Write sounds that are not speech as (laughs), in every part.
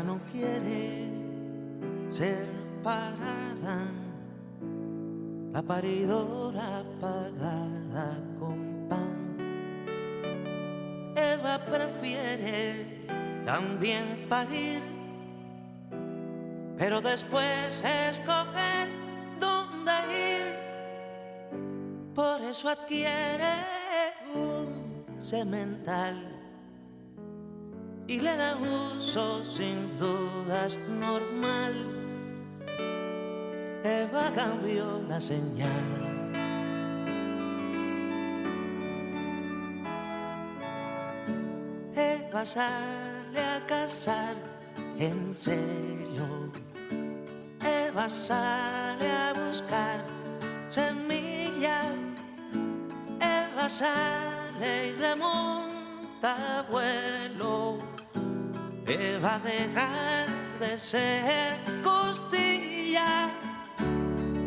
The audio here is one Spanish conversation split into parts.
No quiere ser parada, la paridora pagada con pan. Eva prefiere también parir, pero después escoger dónde ir. Por eso adquiere un semental y le da uso sin dudas normal. Eva cambió la señal. Eva sale a cazar en celo. Eva sale a buscar semilla. Eva sale y remonta vuelo va a dejar de ser costilla.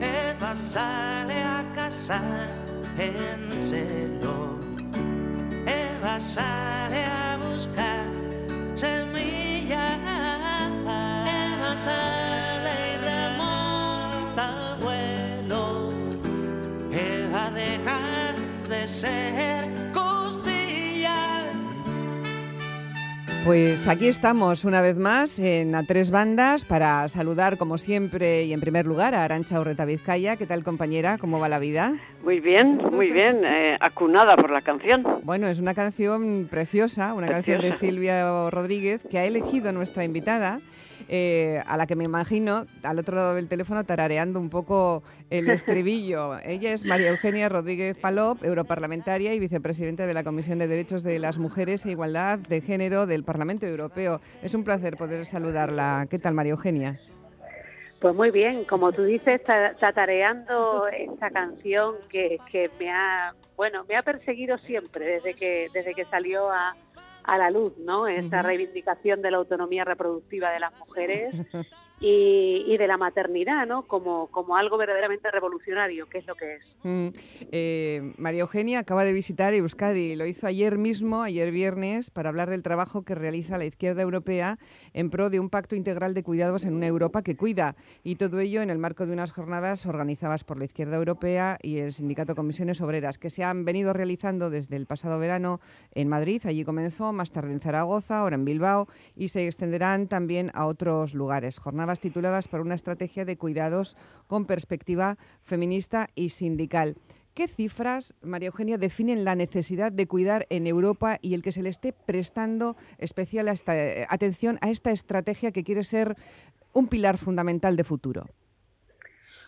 Eva sale a cazar en celo. Eva sale a buscar semilla. Eva sale y remonta vuelo. Eva dejar de ser Pues aquí estamos una vez más en A Tres Bandas para saludar, como siempre y en primer lugar, a Arancha Urreta Vizcaya. ¿Qué tal, compañera? ¿Cómo va la vida? Muy bien, muy bien. Eh, acunada por la canción. Bueno, es una canción preciosa, una canción de Silvia Rodríguez que ha elegido nuestra invitada eh, a la que me imagino al otro lado del teléfono tarareando un poco el (laughs) estribillo. Ella es María Eugenia Rodríguez Palop, europarlamentaria y vicepresidenta de la Comisión de Derechos de las Mujeres e Igualdad de Género del Parlamento Europeo. Es un placer poder saludarla. ¿Qué tal, María Eugenia? Pues muy bien, como tú dices, tatareando esta canción que, que me ha, bueno, me ha perseguido siempre desde que desde que salió a, a la luz, ¿no? Esta reivindicación de la autonomía reproductiva de las mujeres (laughs) y, de la maternidad, ¿no? Como, como algo verdaderamente revolucionario, que es lo que es. Mm, eh, María Eugenia acaba de visitar Euskadi, lo hizo ayer mismo, ayer viernes, para hablar del trabajo que realiza la izquierda europea en pro de un pacto integral de cuidados en una Europa que cuida, y todo ello en el marco de unas jornadas organizadas por la izquierda europea y el sindicato Comisiones Obreras, que se han venido realizando desde el pasado verano en Madrid, allí comenzó, más tarde en Zaragoza, ahora en Bilbao, y se extenderán también a otros lugares. Jornadas tituladas por una estrategia de cuidados con perspectiva feminista y sindical. ¿Qué cifras, María Eugenia, definen la necesidad de cuidar en Europa y el que se le esté prestando especial atención a esta estrategia que quiere ser un pilar fundamental de futuro?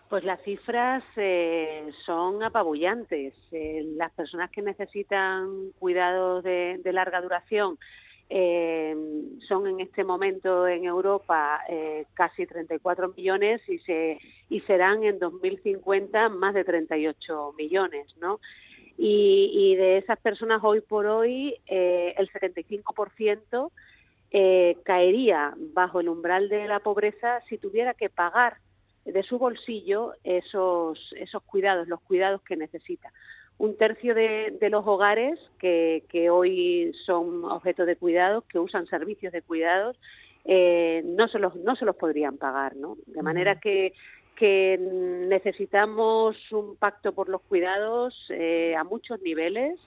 Pues las cifras eh, son apabullantes. Eh, las personas que necesitan cuidados de larga duración eh, son en este momento en Europa eh, casi 34 millones y, se, y serán en 2050 más de 38 millones, ¿no? Y, de esas personas hoy por hoy eh, el 75% eh, caería bajo el umbral de la pobreza si tuviera que pagar de su bolsillo esos, esos cuidados, los cuidados que necesita un tercio de, los hogares que, hoy son objeto de cuidados, que usan servicios de cuidados, eh, no, se los, no se los podrían pagar, ¿no? De manera que, que necesitamos un pacto por los cuidados eh, a muchos niveles,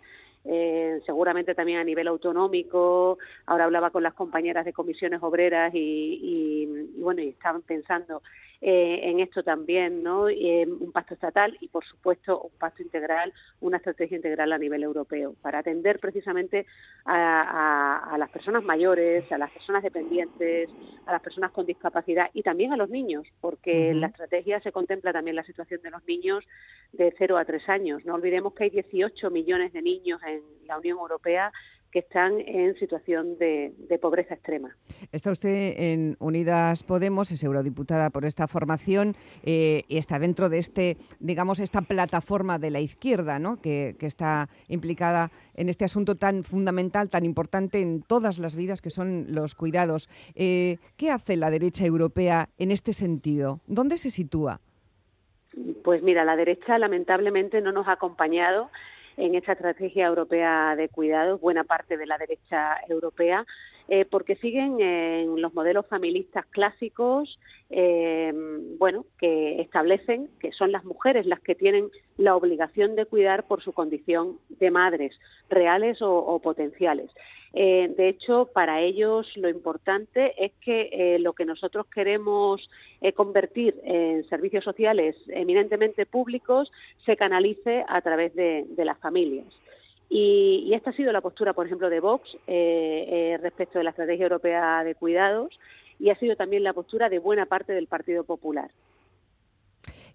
eh, seguramente también a nivel autonómico. Ahora hablaba con las compañeras de comisiones obreras y, y, y bueno, y estaban pensando eh, en esto también, ¿no? un pacto estatal y, por supuesto, un pacto integral, una estrategia integral a nivel europeo para atender precisamente a, las personas mayores, a las personas dependientes, a las personas con discapacidad y también a los niños, porque en la estrategia se contempla también la situación de los niños de 0 a 3 años. No olvidemos que hay 18 millones de niños en la Unión Europea que están en situación de, pobreza extrema. Está usted en Unidas Podemos, es eurodiputada por esta formación eh, y está dentro de este, digamos, esta plataforma de la izquierda, ¿no? que, está implicada en este asunto tan fundamental, tan importante en todas las vidas que son los cuidados. Eh, ¿Qué hace la derecha europea en este sentido? ¿Dónde se sitúa? Pues mira, la derecha lamentablemente no nos ha acompañado en esta estrategia europea de cuidados, buena parte de la derecha europea, eh, porque siguen en los modelos familistas clásicos, eh, bueno, que establecen que son las mujeres las que tienen la obligación de cuidar por su condición de madres, reales o potenciales. Eh, de hecho, para ellos lo importante es que lo que nosotros queremos convertir en servicios sociales eminentemente públicos se canalice a través de, las familias. Y, esta ha sido la postura, por ejemplo, de Vox respecto de la Estrategia Europea de Cuidados y ha sido también la postura de buena parte del Partido Popular.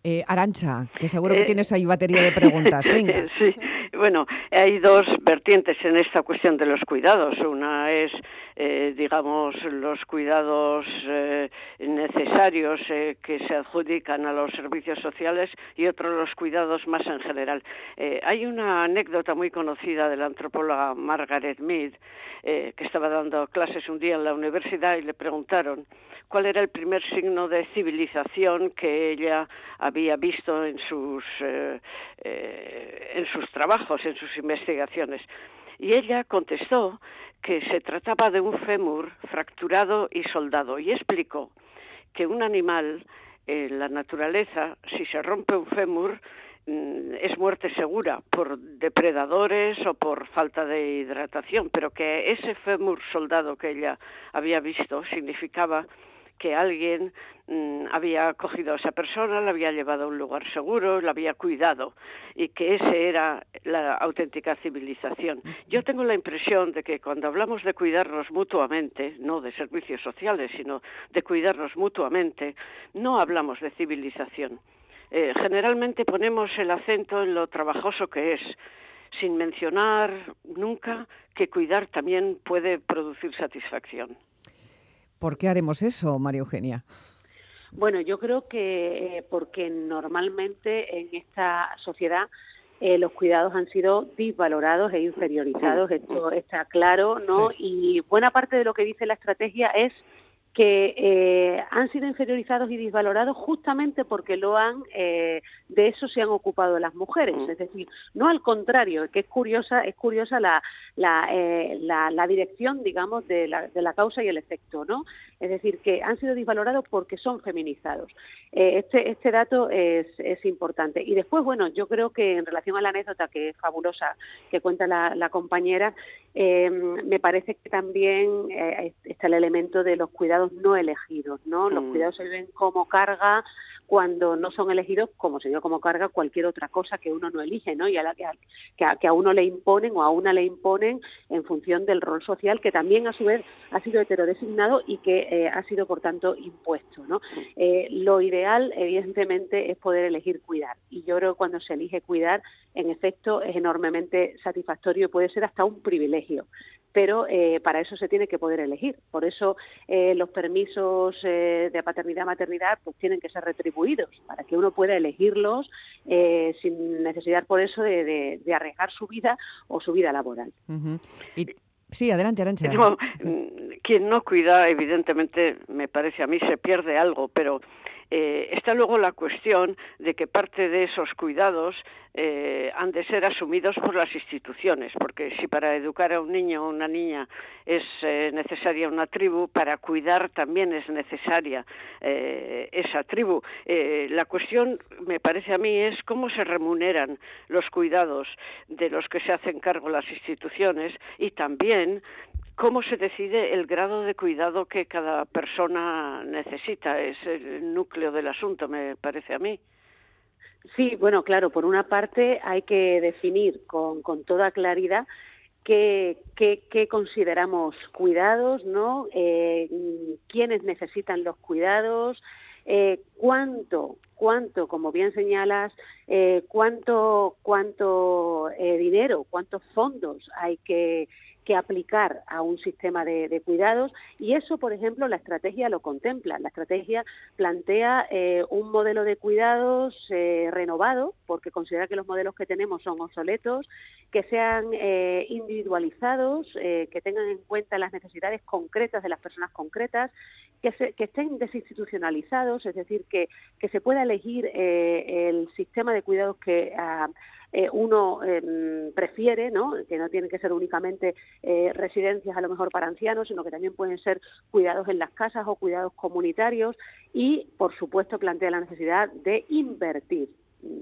Eh, Arancha, que seguro que tienes ahí batería de preguntas. (laughs) Venga. Sí, bueno, hay dos vertientes en esta cuestión de los cuidados. Una es, eh, digamos, los cuidados eh, necesarios que se adjudican a los servicios sociales y otro los cuidados más en general. hay una anécdota muy conocida de la antropóloga Margaret Mead, que estaba dando clases un día en la universidad y le preguntaron cuál era el primer signo de civilización que ella había visto en sus, eh, eh, en sus trabajos, en sus investigaciones. Y ella contestó que se trataba de un fémur fracturado y soldado y explicó que un animal en la naturaleza, si se rompe un fémur, mm, es muerte segura por depredadores o por falta de hidratación, pero que ese fémur soldado que ella había visto significaba que alguien mm, había cogido a esa persona, la había llevado a un lugar seguro, la había cuidado y que esa era la auténtica civilización. Yo tengo la impresión de que cuando hablamos de cuidarnos mutuamente, no de servicios sociales, sino de cuidarnos mutuamente, no hablamos de civilización. Eh, generalmente ponemos el acento en lo trabajoso que es, sin mencionar nunca que cuidar también puede producir satisfacción. ¿Por qué haremos eso, María Eugenia? Bueno, yo creo que eh, porque normalmente en esta sociedad eh, los cuidados han sido disvalorados e inferiorizados, esto está claro, ¿no? Y buena parte de lo que dice la estrategia es que eh, han sido inferiorizados y desvalorados justamente porque lo han de eso se han ocupado las mujeres es decir no al contrario que es curiosa es curiosa la la, la, dirección digamos de la, de la causa y el efecto no es decir, que han sido disvalorados porque son feminizados. Eh, este, este dato es, importante. Y después, bueno, yo creo que en relación a la anécdota que es fabulosa que cuenta la, compañera, eh, me parece que también eh, está el elemento de los cuidados no elegidos, ¿no? Los mm. cuidados se ven como carga cuando no son elegidos como se dio como carga cualquier otra cosa que uno no elige, ¿no? Y a la que a, que a, uno le imponen o a una le imponen en función del rol social que también a su vez ha sido heterodesignado y que eh, ha sido por tanto impuesto, ¿no? Eh, lo ideal evidentemente es poder elegir cuidar y yo creo que cuando se elige cuidar en efecto es enormemente satisfactorio y puede ser hasta un privilegio pero eh, para eso se tiene que poder elegir. Por eso eh, los permisos eh, de paternidad maternidad pues tienen que ser retribuidos para que uno pueda elegirlos sin necesidad por eso de, arriesgar su vida o su vida laboral. Sí, adelante, Arancha. Mm, quien no cuida, evidentemente, me parece a mí, se pierde algo, pero eh, está luego la cuestión de que parte de esos cuidados eh, han de ser asumidos por las instituciones, porque si para educar a un niño o una niña es eh, necesaria una tribu, para cuidar también es necesaria esa tribu. la cuestión, me parece a mí, es cómo se remuneran los cuidados de los que se hacen cargo las instituciones y también ¿cómo se decide el grado de cuidado que cada persona necesita? Es el núcleo del asunto, me parece a mí. Sí, bueno, claro, por una parte hay que definir con, con toda claridad qué, qué, consideramos cuidados, ¿no? Eh, quiénes necesitan los cuidados, eh, cuánto, cuánto, como bien señalas, eh, cuánto, cuánto eh, dinero, cuántos fondos hay que que aplicar a un sistema de, cuidados y eso, por ejemplo, la estrategia lo contempla. La estrategia plantea eh, un modelo de cuidados renovado porque considera que los modelos que tenemos son obsoletos, que sean individualizados, que tengan en cuenta las necesidades concretas de las personas concretas, que, que estén desinstitucionalizados, es decir, que, que se pueda elegir el sistema de cuidados que ah, eh, uno em, prefiere, ¿no? que no tienen que ser únicamente eh, residencias a lo mejor para ancianos, sino que también pueden ser cuidados en las casas o cuidados comunitarios y, por supuesto, plantea la necesidad de invertir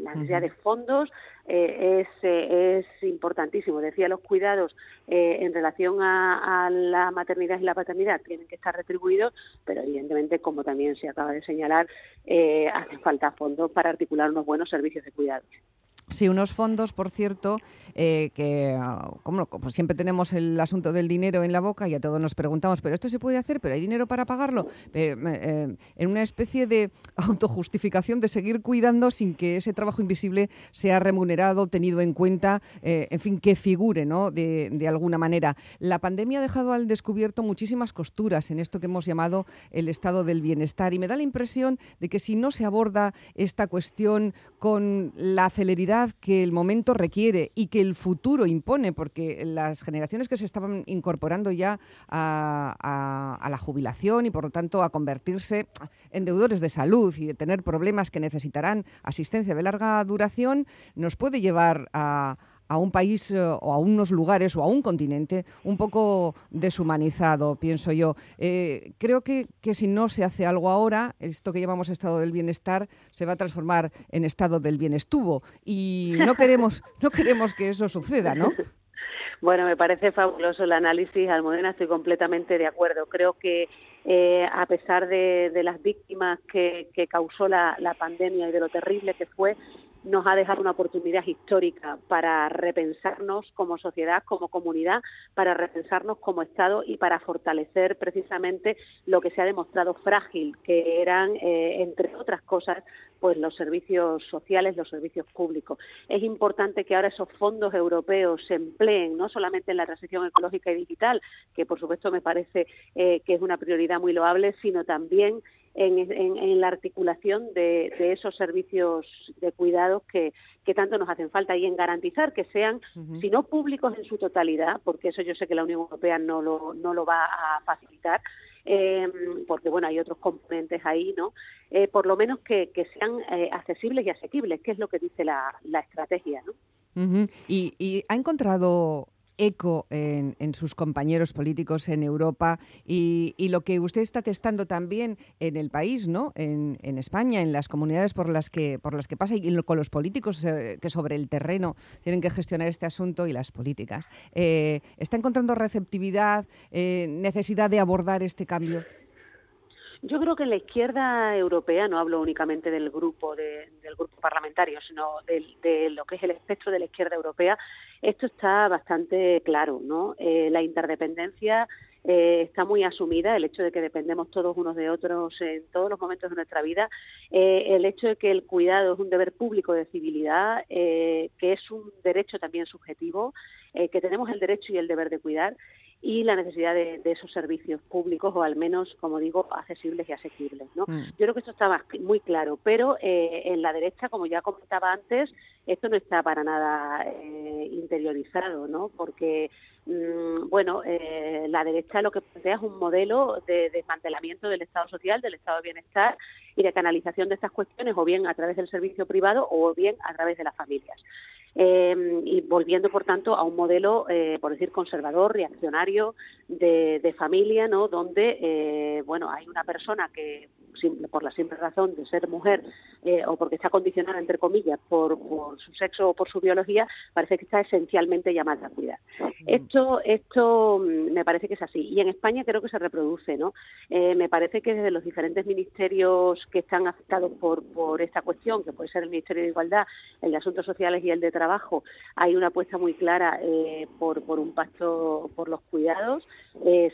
la necesidad de fondos eh, es, es, importantísimo. Decía, los cuidados en relación a, la maternidad y la paternidad tienen que estar retribuidos, pero evidentemente, como también se acaba de señalar, eh, hacen falta fondos para articular unos buenos servicios de cuidados. Sí, unos fondos, por cierto, eh, que como, siempre tenemos el asunto del dinero en la boca y a todos nos preguntamos, pero esto se puede hacer, pero hay dinero para pagarlo, eh, en una especie de (laughs) autojustificación de seguir cuidando sin que ese trabajo invisible sea remunerado, tenido en cuenta, eh, en fin, que figure, ¿no? De, de, alguna manera. La pandemia ha dejado al descubierto muchísimas costuras en esto que hemos llamado el estado del bienestar y me da la impresión de que si no se aborda esta cuestión con la celeridad que el momento requiere y que el futuro impone, porque las generaciones que se estaban incorporando ya a, la jubilación y por lo tanto a convertirse en deudores de salud y de tener problemas que necesitarán asistencia de larga duración, nos puede llevar a a un país eh, o a unos lugares o a un continente un poco deshumanizado, pienso yo. Eh, creo que, que, si no se hace algo ahora, esto que llamamos estado del bienestar se va a transformar en estado del bienestuvo y no queremos, (laughs) no queremos que eso suceda, ¿no? Bueno, me parece fabuloso el análisis, Almudena, estoy completamente de acuerdo. Creo que eh, a pesar de, las víctimas que, causó la, pandemia y de lo terrible que fue, nos ha dejado una oportunidad histórica para repensarnos como sociedad, como comunidad, para repensarnos como Estado y para fortalecer precisamente lo que se ha demostrado frágil, que eran, eh, entre otras cosas, pues los servicios sociales, los servicios públicos. Es importante que ahora esos fondos europeos se empleen no solamente en la transición ecológica y digital, que por supuesto me parece eh, que es una prioridad muy loable, sino también en, la articulación de, esos servicios de cuidados que, tanto nos hacen falta y en garantizar que sean, si no públicos en su totalidad, porque eso yo sé que la Unión Europea no lo, no lo va a facilitar, eh, porque bueno, hay otros componentes ahí, ¿no? Eh, por lo menos que, sean eh, accesibles y asequibles, que es lo que dice la, la estrategia, ¿no? ¿Y, ¿Y, ha encontrado eco en, sus compañeros políticos en Europa y, lo que usted está testando también en el país, ¿no? En, España, en las comunidades por las que por las que pasa y con los políticos eh, que sobre el terreno tienen que gestionar este asunto y las políticas. Eh, ¿Está encontrando receptividad, eh, necesidad de abordar este cambio? Yo creo que en la izquierda europea, no hablo únicamente del grupo del grupo parlamentario, sino de, lo que es el espectro de la izquierda europea, esto está bastante claro, ¿no? Eh, la interdependencia eh, está muy asumida, el hecho de que dependemos todos unos de otros en todos los momentos de nuestra vida, eh, el hecho de que el cuidado es un deber público de civilidad, que es un derecho también subjetivo, que tenemos el derecho y el deber de cuidar y la necesidad de, esos servicios públicos o al menos, como digo, accesibles y asequibles. ¿no? Mm. Yo creo que esto está muy claro, pero eh, en la derecha, como ya comentaba antes, esto no está para nada eh, interiorizado, ¿no? porque mm, bueno, eh, la derecha lo que plantea es un modelo de desmantelamiento del Estado social, del Estado de bienestar y de canalización de estas cuestiones, o bien a través del servicio privado o bien a través de las familias. Eh, y volviendo, por tanto, a un modelo, eh, por decir, conservador, reaccionario de, familia, ¿no? Donde, eh, bueno, hay una persona que por la simple razón de ser mujer eh, o porque está condicionada, entre comillas, por, por, su sexo o por su biología, parece que está esencialmente llamada a cuidar. Esto, esto mm, me parece que es así. Y en España creo que se reproduce, ¿no? Eh, me parece que desde los diferentes ministerios que están afectados por, por esta cuestión, que puede ser el Ministerio de Igualdad, el de Asuntos Sociales y el de Trabajo, hay una apuesta muy clara eh, por, por un pacto por los cuidados.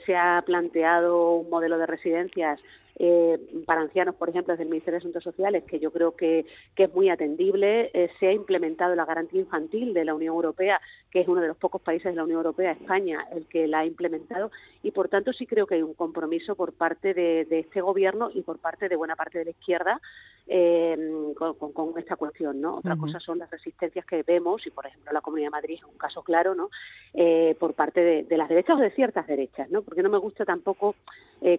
se ha planteado un modelo de residencias eh, para ancianos, por ejemplo, desde el Ministerio de Asuntos Sociales, que yo creo que, es muy atendible. Eh, se ha implementado la garantía infantil de la Unión Europea, que es uno de los pocos países de la Unión Europea, España, el que la ha implementado, y por tanto sí creo que hay un compromiso por parte de, este Gobierno y por parte de buena parte de la izquierda eh, con, esta cuestión. ¿no? Otra cosa son las resistencias que vemos, y por ejemplo la Comunidad de Madrid es un caso claro, ¿no? por parte de, de, las derechas o de ciertas derechas, ¿no? porque no me gusta tampoco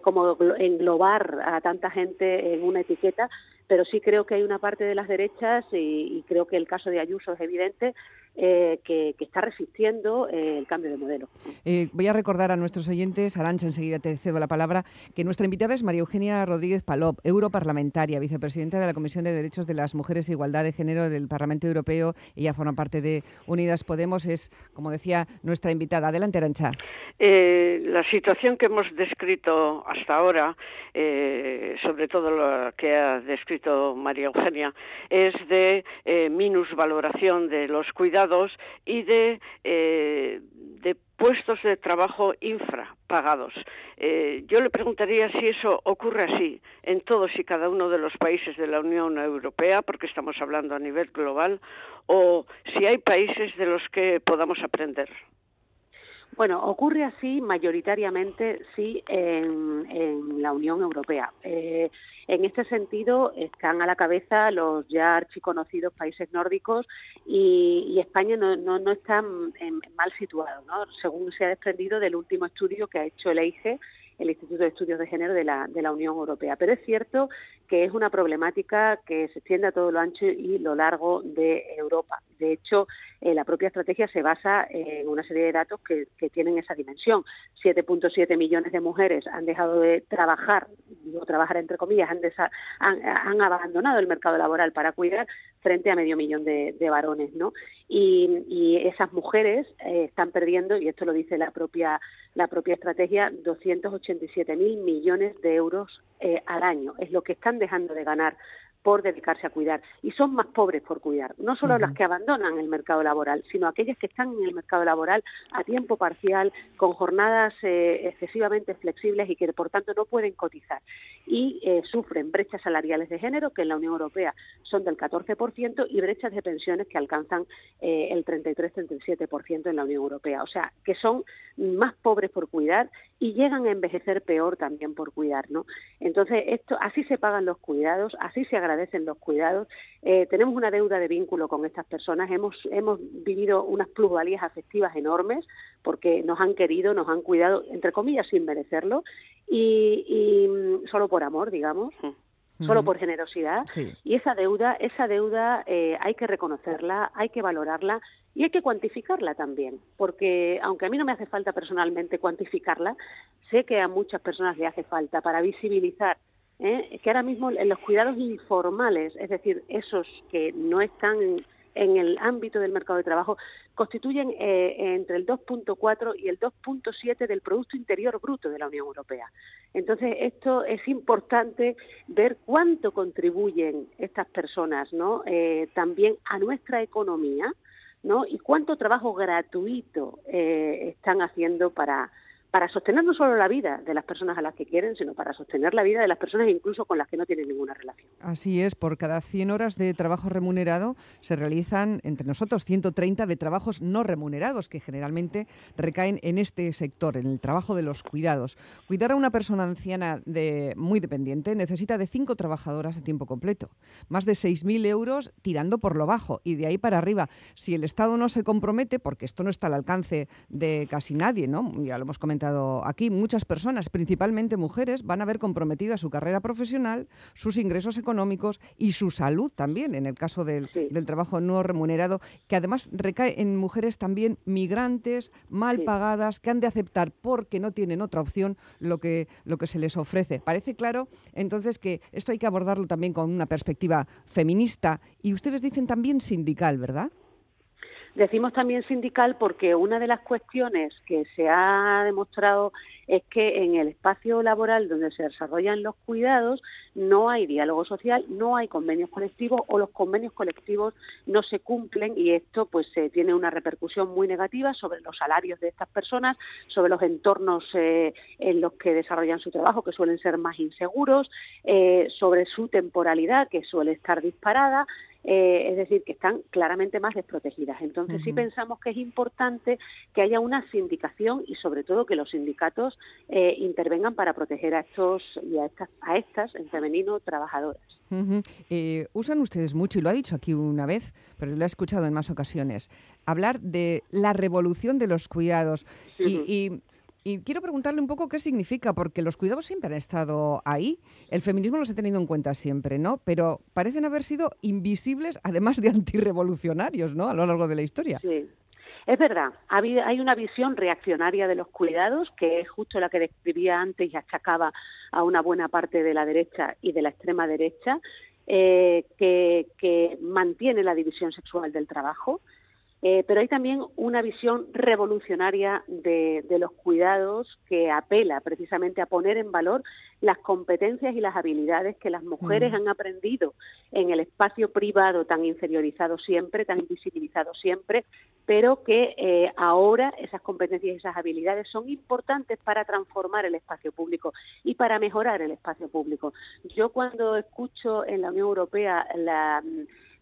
como englobar a tanta gente en una etiqueta, pero sí creo que hay una parte de las derechas y, creo que el caso de Ayuso es evidente eh, que, está resistiendo eh, el cambio de modelo. Eh, voy a recordar a nuestros oyentes, Arancha, enseguida te cedo la palabra, que nuestra invitada es María Eugenia Rodríguez Palop, europarlamentaria, vicepresidenta de la Comisión de Derechos de las Mujeres e Igualdad de Género del Parlamento Europeo. Ella forma parte de Unidas Podemos, es, como decía, nuestra invitada. Adelante, Arancha. la situación que hemos descrito hasta ahora, sobre todo lo que ha descrito María Eugenia, es de minusvaloración de los cuidados y de, eh, de puestos de trabajo infrapagados. Eh, yo le preguntaría si eso ocurre así en todos y cada uno de los países de la Unión Europea, porque estamos hablando a nivel global, o si hay países de los que podamos aprender. Bueno, ocurre así mayoritariamente sí en, la Unión Europea. Eh, en este sentido están a la cabeza los ya archiconocidos países nórdicos y, España no, no, está mal situado, ¿no? según se ha desprendido del último estudio que ha hecho el EIGE el Instituto de Estudios de Género de la, de la Unión Europea. Pero es cierto que es una problemática que se extiende a todo lo ancho y lo largo de Europa. De hecho, eh, la propia estrategia se basa en una serie de datos que, tienen esa dimensión. 7.7 millones de mujeres han dejado de trabajar, digo trabajar entre comillas, han, abandonado el mercado laboral para cuidar frente a medio millón de, varones, ¿no? Y, esas mujeres eh, están perdiendo, y esto lo dice la propia la propia estrategia, 287 mil millones de euros eh, al año. Es lo que están dejando de ganar por dedicarse a cuidar. Y son más pobres por cuidar, no solo las que abandonan el mercado laboral, sino aquellas que están en el mercado laboral a tiempo parcial, con jornadas eh, excesivamente flexibles y que por tanto no pueden cotizar. Y eh, sufren brechas salariales de género que en la Unión Europea son del 14% y brechas de pensiones que alcanzan eh, el 33-37% en la Unión Europea, o sea, que son más pobres por cuidar y llegan a envejecer peor también por cuidar, ¿no? Entonces, esto así se pagan los cuidados, así se agradecen los cuidados. Eh, tenemos una deuda de vínculo con estas personas, hemos, hemos vivido unas plusvalías afectivas enormes porque nos han querido, nos han cuidado, entre comillas, sin merecerlo y, y mm, solo por amor, digamos. Solo por generosidad. Y esa deuda, esa deuda eh, hay que reconocerla, hay que valorarla y hay que cuantificarla también, porque aunque a mí no me hace falta personalmente cuantificarla, sé que a muchas personas le hace falta para visibilizar ¿eh? que ahora mismo en los cuidados informales, es decir, esos que no están en el ámbito del mercado de trabajo constituyen eh, entre el 2.4 y el 2.7 del Producto Interior Bruto de la Unión Europea. Entonces, esto es importante ver cuánto contribuyen estas personas ¿no? Eh, también a nuestra economía ¿no? y cuánto trabajo gratuito eh, están haciendo para, para sostener no solo la vida de las personas a las que quieren, sino para sostener la vida de las personas incluso con las que no tienen ninguna relación. Así es, por cada 100 horas de trabajo remunerado se realizan entre nosotros 130 de trabajos no remunerados, que generalmente recaen en este sector, en el trabajo de los cuidados. Cuidar a una persona anciana de, muy dependiente necesita de cinco trabajadoras a tiempo completo, más de 6.000 euros tirando por lo bajo y de ahí para arriba. Si el Estado no se compromete, porque esto no está al alcance de casi nadie, ¿no? ya lo hemos comentado, comentado aquí, muchas personas, principalmente mujeres, van a ver comprometida su carrera profesional, sus ingresos económicos y su salud también, en el caso del, trabajo no remunerado, que además recae en mujeres también migrantes, mal pagadas, que han de aceptar porque no tienen otra opción lo que, lo que se les ofrece. Parece claro entonces que esto hay que abordarlo también con una perspectiva feminista y ustedes dicen también sindical, ¿verdad? Decimos también sindical porque una de las cuestiones que se ha demostrado es que en el espacio laboral donde se desarrollan los cuidados no hay diálogo social, no hay convenios colectivos o los convenios colectivos no se cumplen y esto pues eh, tiene una repercusión muy negativa sobre los salarios de estas personas, sobre los entornos eh, en los que desarrollan su trabajo que suelen ser más inseguros, eh, sobre su temporalidad que suele estar disparada eh, es decir, que están claramente más desprotegidas. Entonces, sí pensamos que es importante que haya una sindicación y, sobre todo, que los sindicatos eh, intervengan para proteger a estos y a estas, a estas en femenino, trabajadoras. Eh, usan ustedes mucho, y lo ha dicho aquí una vez, pero lo he escuchado en más ocasiones, hablar de la revolución de los cuidados. y, y quiero preguntarle un poco qué significa, porque los cuidados siempre han estado ahí. El feminismo los ha tenido en cuenta siempre, ¿no? Pero parecen haber sido invisibles, además de (laughs) antirrevolucionarios, ¿no? A lo largo de la historia. Sí. Es verdad, hay una visión reaccionaria de los cuidados, que es justo la que describía antes y achacaba a una buena parte de la derecha y de la extrema derecha, eh, que, que mantiene la división sexual del trabajo, eh, pero hay también una visión revolucionaria de, los cuidados que apela precisamente a poner en valor las competencias y las habilidades que las mujeres mm. han aprendido en el espacio privado tan inferiorizado siempre, tan invisibilizado siempre, pero que eh, ahora esas competencias y esas habilidades son importantes para transformar el espacio público y para mejorar el espacio público. Yo cuando escucho en la Unión Europea la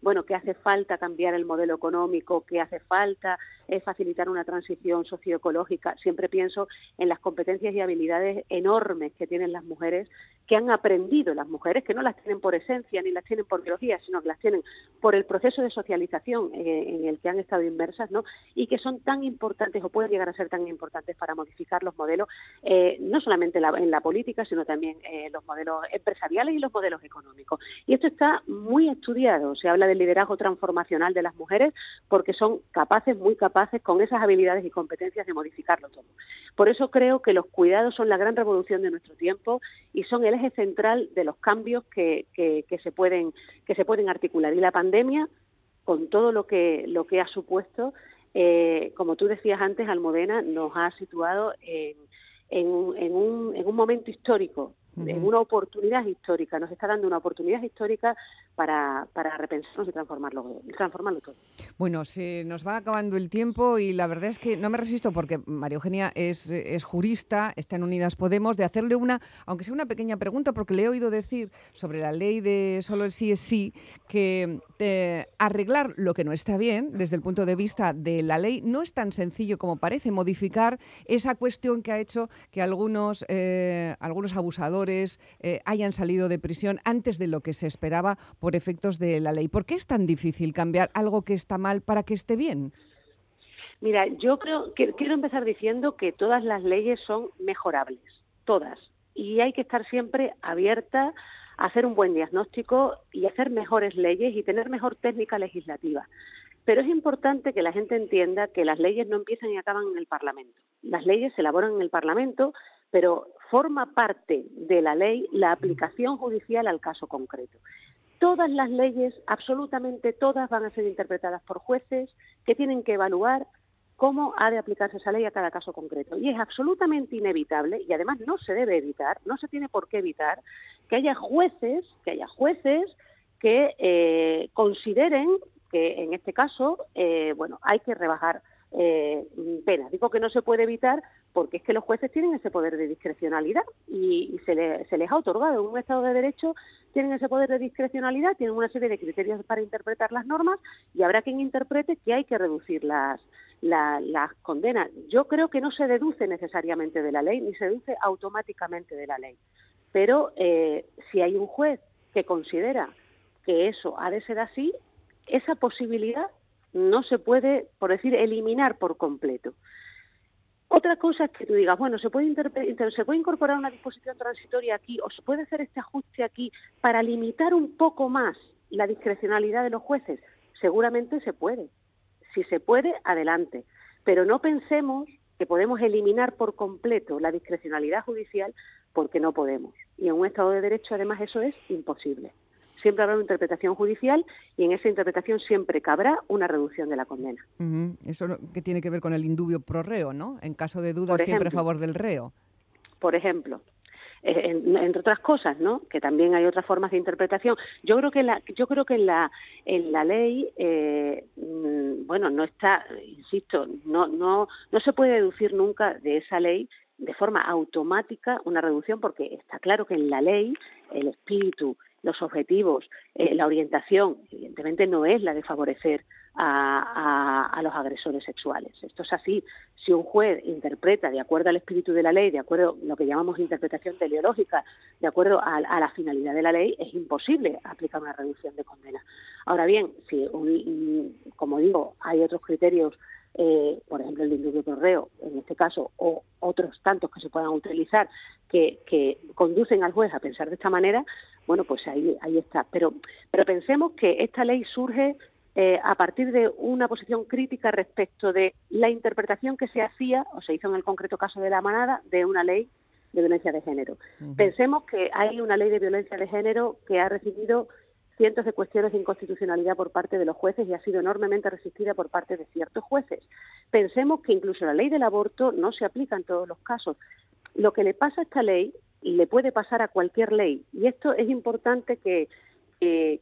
bueno, que hace falta cambiar el modelo económico, que hace falta eh, facilitar una transición socioecológica. Siempre pienso en las competencias y habilidades enormes que tienen las mujeres, que han aprendido las mujeres, que no las tienen por esencia ni las tienen por biología, sino que las tienen por el proceso de socialización eh, en el que han estado inmersas, ¿no? Y que son tan importantes o pueden llegar a ser tan importantes para modificar los modelos, eh, no solamente en la, política, sino también los modelos empresariales y los modelos económicos. Y esto está muy estudiado. Se habla del liderazgo transformacional de las mujeres porque son capaces, muy capaces, con esas habilidades y competencias de modificarlo todo. Por eso creo que los cuidados son la gran revolución de nuestro tiempo y son el eje central de los cambios que, se, pueden, que se pueden articular. Y la pandemia, con todo lo que, lo que ha supuesto, eh, como tú decías antes, Almudena nos ha situado en, en, un, en un momento histórico una oportunidad histórica, nos está dando una oportunidad histórica para, para repensarnos y transformarlo, transformarlo todo. Bueno, se nos va acabando el tiempo y la verdad es que no me resisto porque María Eugenia es, es jurista, está en Unidas Podemos, de hacerle una, aunque sea una pequeña pregunta, porque le he oído decir sobre la ley de solo el sí es sí, que eh, arreglar lo que no está bien desde el punto de vista de la ley no es tan sencillo como parece, modificar esa cuestión que ha hecho que algunos, eh, algunos abusadores eh, hayan salido de prisión antes de lo que se esperaba por efectos de la ley. ¿Por qué es tan difícil cambiar algo que está mal para que esté bien? Mira, yo creo que quiero empezar diciendo que todas las leyes son mejorables, todas, y hay que estar siempre abierta a hacer un buen diagnóstico y hacer mejores leyes y tener mejor técnica legislativa. Pero es importante que la gente entienda que las leyes no empiezan y acaban en el Parlamento. Las leyes se elaboran en el Parlamento, pero forma parte de la ley la aplicación judicial al caso concreto todas las leyes, absolutamente todas, van a ser interpretadas por jueces que tienen que evaluar cómo ha de aplicarse esa ley a cada caso concreto. Y es absolutamente inevitable, y además no se debe evitar, no se tiene por qué evitar, que haya jueces, que haya jueces que eh, consideren que en este caso, eh, bueno, hay que rebajar eh, penas. Digo que no se puede evitar porque es que los jueces tienen ese poder de discrecionalidad y, se, se, les ha otorgado en un Estado de Derecho, tienen ese poder de discrecionalidad, tienen una serie de criterios para interpretar las normas y habrá quien interprete que hay que reducir las, las condenas. Yo creo que no se deduce necesariamente de la ley ni se deduce automáticamente de la ley, pero eh, si hay un juez que considera que eso ha de ser así, esa posibilidad no se puede, por decir, eliminar por completo. Otra cosa es que tú digas, bueno, se puede, puede incorporar una disposición transitoria aquí o se puede hacer este ajuste aquí para limitar un poco más la discrecionalidad de los jueces. Seguramente se puede. Si se puede, adelante. Pero no pensemos que podemos eliminar por completo la discrecionalidad judicial porque no podemos. Y en un Estado de Derecho, además, eso es imposible. Siempre habrá una interpretación judicial y en esa interpretación siempre cabrá una reducción de la condena. Eso que tiene que ver con el indubio pro reo, ¿no? En caso de duda, siempre a favor del reo. Por ejemplo, eh, entre otras cosas, ¿no? Que también hay otras formas de interpretación. Yo creo que la, yo creo que en la en la ley, eh, mm, bueno, no está, insisto, no no no se puede deducir nunca de esa ley de forma automática una reducción porque está claro que en la ley el espíritu los objetivos, eh, la orientación, evidentemente no es la de favorecer a, los agresores sexuales. Esto es así. Si un juez interpreta de acuerdo al espíritu de la ley, de acuerdo a lo que llamamos interpretación teleológica, de acuerdo a, la finalidad de la ley, es imposible aplicar una reducción de condena. Ahora bien, si, como digo, hay otros criterios eh, por ejemplo el indubio correo, en este caso, o otros tantos que se puedan utilizar que, que, conducen al juez a pensar de esta manera, bueno, pues ahí, ahí está. Pero, pero pensemos que esta ley surge eh, a partir de una posición crítica respecto de la interpretación que se hacía, o se hizo en el concreto caso de la manada, de una ley de violencia de género. Pensemos que hay una ley de violencia de género que ha recibido cientos de cuestiones de inconstitucionalidad por parte de los jueces y ha sido enormemente resistida por parte de ciertos jueces. Pensemos que incluso la ley del aborto no se aplica en todos los casos. Lo que le pasa a esta ley le puede pasar a cualquier ley y esto es importante que,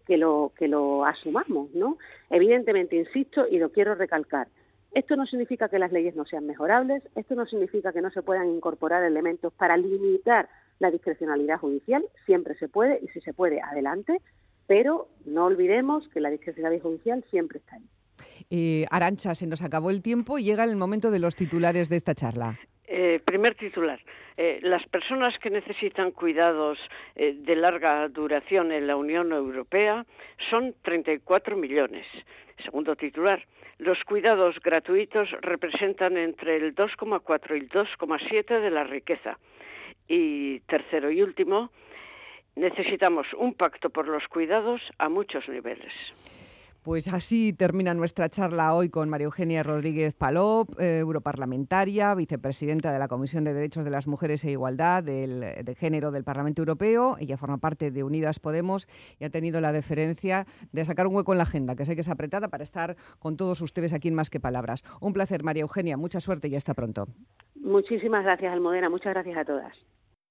lo, que lo asumamos, ¿no? Evidentemente, insisto y lo quiero recalcar, esto no significa que las leyes no sean mejorables, esto no significa que no se puedan incorporar elementos para limitar la discrecionalidad judicial, siempre se puede y si se puede, adelante, pero no olvidemos que la discrecionalidad judicial siempre está ahí. Eh, Arancha, se nos acabó el tiempo y llega el momento de los titulares de esta charla. Eh, primer titular. Eh, las personas que necesitan cuidados eh, de larga duración en la Unión Europea son 34 millones. Segundo titular. Los cuidados gratuitos representan entre el 2,4 y el 2,7 de la riqueza. Y tercero y último, necesitamos un pacto por los cuidados a muchos niveles. Pues así termina nuestra charla hoy con María Eugenia Rodríguez Palop, eh, europarlamentaria, vicepresidenta de la Comisión de Derechos de las Mujeres e Igualdad de Género del Parlamento Europeo. Ella forma parte de Unidas Podemos y ha tenido la deferencia de sacar un hueco en la agenda, que sé que es apretada, para estar con todos ustedes aquí en Más que Palabras. Un placer, María Eugenia. Mucha suerte y hasta pronto. Muchísimas gracias, Almudena. Muchas gracias a todas.